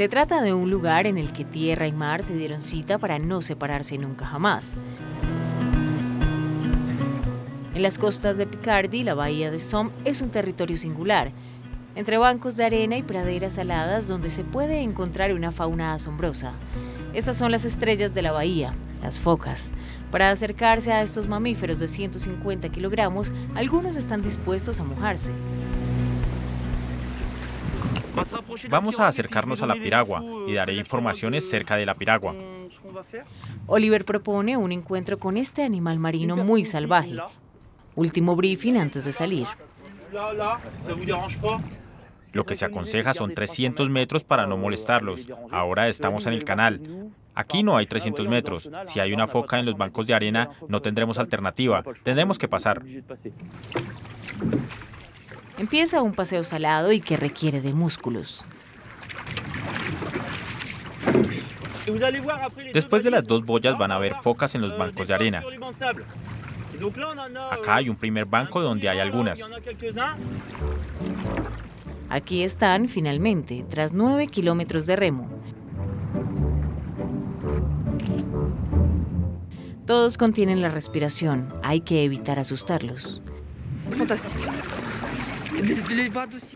Se trata de un lugar en el que tierra y mar se dieron cita para no separarse nunca jamás. En las costas de Picardy, la bahía de Somme es un territorio singular, entre bancos de arena y praderas saladas donde se puede encontrar una fauna asombrosa. Estas son las estrellas de la bahía, las focas. Para acercarse a estos mamíferos de 150 kilogramos, algunos están dispuestos a mojarse. Vamos a acercarnos a la piragua y daré informaciones cerca de la piragua. Oliver propone un encuentro con este animal marino muy salvaje. Último briefing antes de salir. Lo que se aconseja son 300 metros para no molestarlos. Ahora estamos en el canal. Aquí no hay 300 metros. Si hay una foca en los bancos de arena, no tendremos alternativa. Tendremos que pasar. Empieza un paseo salado y que requiere de músculos. Después de las dos boyas van a haber focas en los bancos de arena. Acá hay un primer banco donde hay algunas. Aquí están, finalmente, tras nueve kilómetros de remo. Todos contienen la respiración. Hay que evitar asustarlos.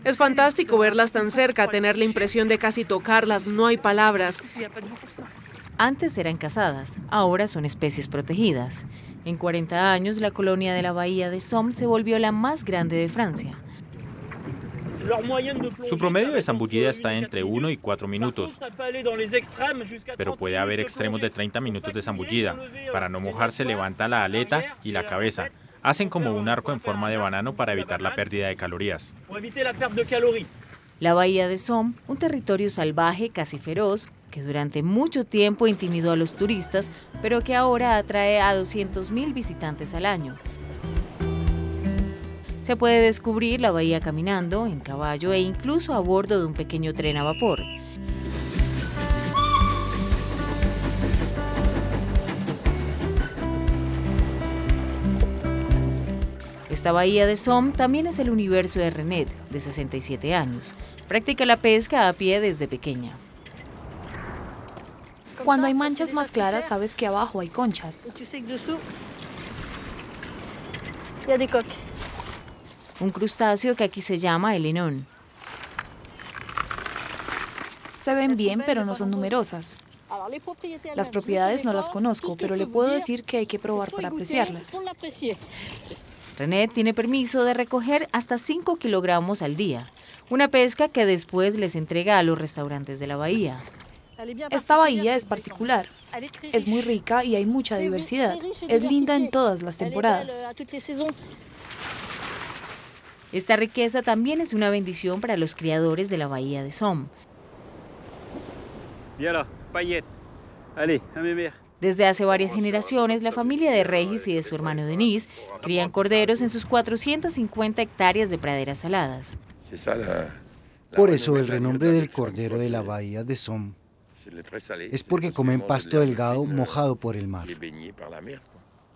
Es fantástico verlas tan cerca, tener la impresión de casi tocarlas, no hay palabras. Antes eran cazadas, ahora son especies protegidas. En 40 años, la colonia de la bahía de Somme se volvió la más grande de Francia. Su promedio de zambullida está entre 1 y 4 minutos, pero puede haber extremos de 30 minutos de zambullida. Para no mojarse, levanta la aleta y la cabeza. Hacen como un arco en forma de banano para evitar la pérdida de calorías. La bahía de Somme, un territorio salvaje, casi feroz, que durante mucho tiempo intimidó a los turistas, pero que ahora atrae a 200.000 visitantes al año. Se puede descubrir la bahía caminando, en caballo e incluso a bordo de un pequeño tren a vapor. Esta bahía de Somme también es el universo de René, de 67 años. Practica la pesca a pie desde pequeña. Cuando hay manchas más claras, sabes que abajo hay conchas. Un crustáceo que aquí se llama el enón. Se ven bien, pero no son numerosas. Las propiedades no las conozco, pero le puedo decir que hay que probar para apreciarlas. René tiene permiso de recoger hasta 5 kilogramos al día, una pesca que después les entrega a los restaurantes de la bahía. Esta bahía es particular. Es muy rica y hay mucha diversidad. Es linda en todas las temporadas. Esta riqueza también es una bendición para los criadores de la bahía de Somme. Desde hace varias generaciones, la familia de Regis y de su hermano Denis crían corderos en sus 450 hectáreas de praderas saladas. Por eso el renombre del cordero de la bahía de Somme es porque comen pasto delgado mojado por el mar.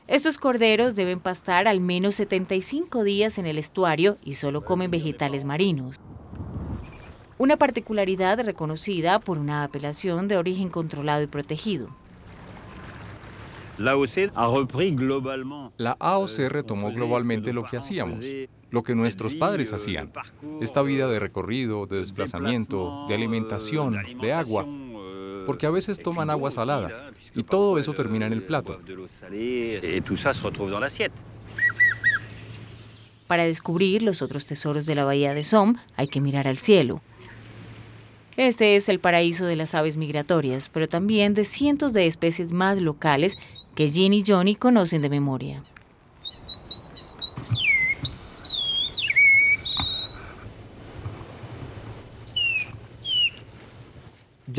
Estos corderos deben pastar al menos 75 días en el estuario y solo comen vegetales marinos. Una particularidad reconocida por una apelación de origen controlado y protegido. La AOC retomó globalmente lo que hacíamos, lo que nuestros padres hacían. Esta vida de recorrido, de desplazamiento, de alimentación, de agua, porque a veces toman agua salada y todo eso termina en el plato. Para descubrir los otros tesoros de la bahía de Somme hay que mirar al cielo. Este es el paraíso de las aves migratorias, pero también de cientos de especies más locales que Jean y Johnny conocen de memoria.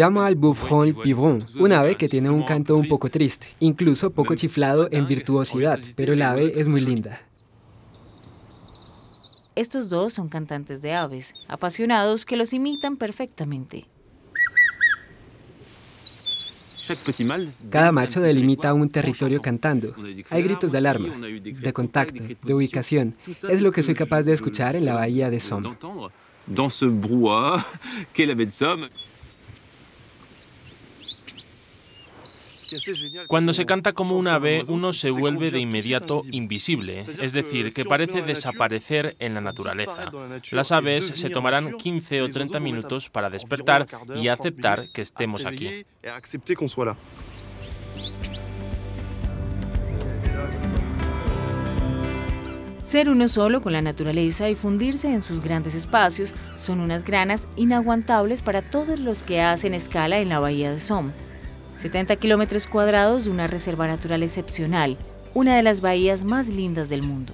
llama al bouffon pivron, un ave que tiene un canto un poco triste, incluso poco chiflado en virtuosidad, pero el ave es muy linda. Estos dos son cantantes de aves, apasionados que los imitan perfectamente. Cada macho delimita un territorio cantando. Hay gritos de alarma, de contacto, de ubicación. Es lo que soy capaz de escuchar en la bahía de Somme. Cuando se canta como un ave, uno se vuelve de inmediato invisible, es decir, que parece desaparecer en la naturaleza. Las aves se tomarán 15 o 30 minutos para despertar y aceptar que estemos aquí. Ser uno solo con la naturaleza y fundirse en sus grandes espacios son unas granas inaguantables para todos los que hacen escala en la bahía de Somme. 70 kilómetros cuadrados de una reserva natural excepcional, una de las bahías más lindas del mundo.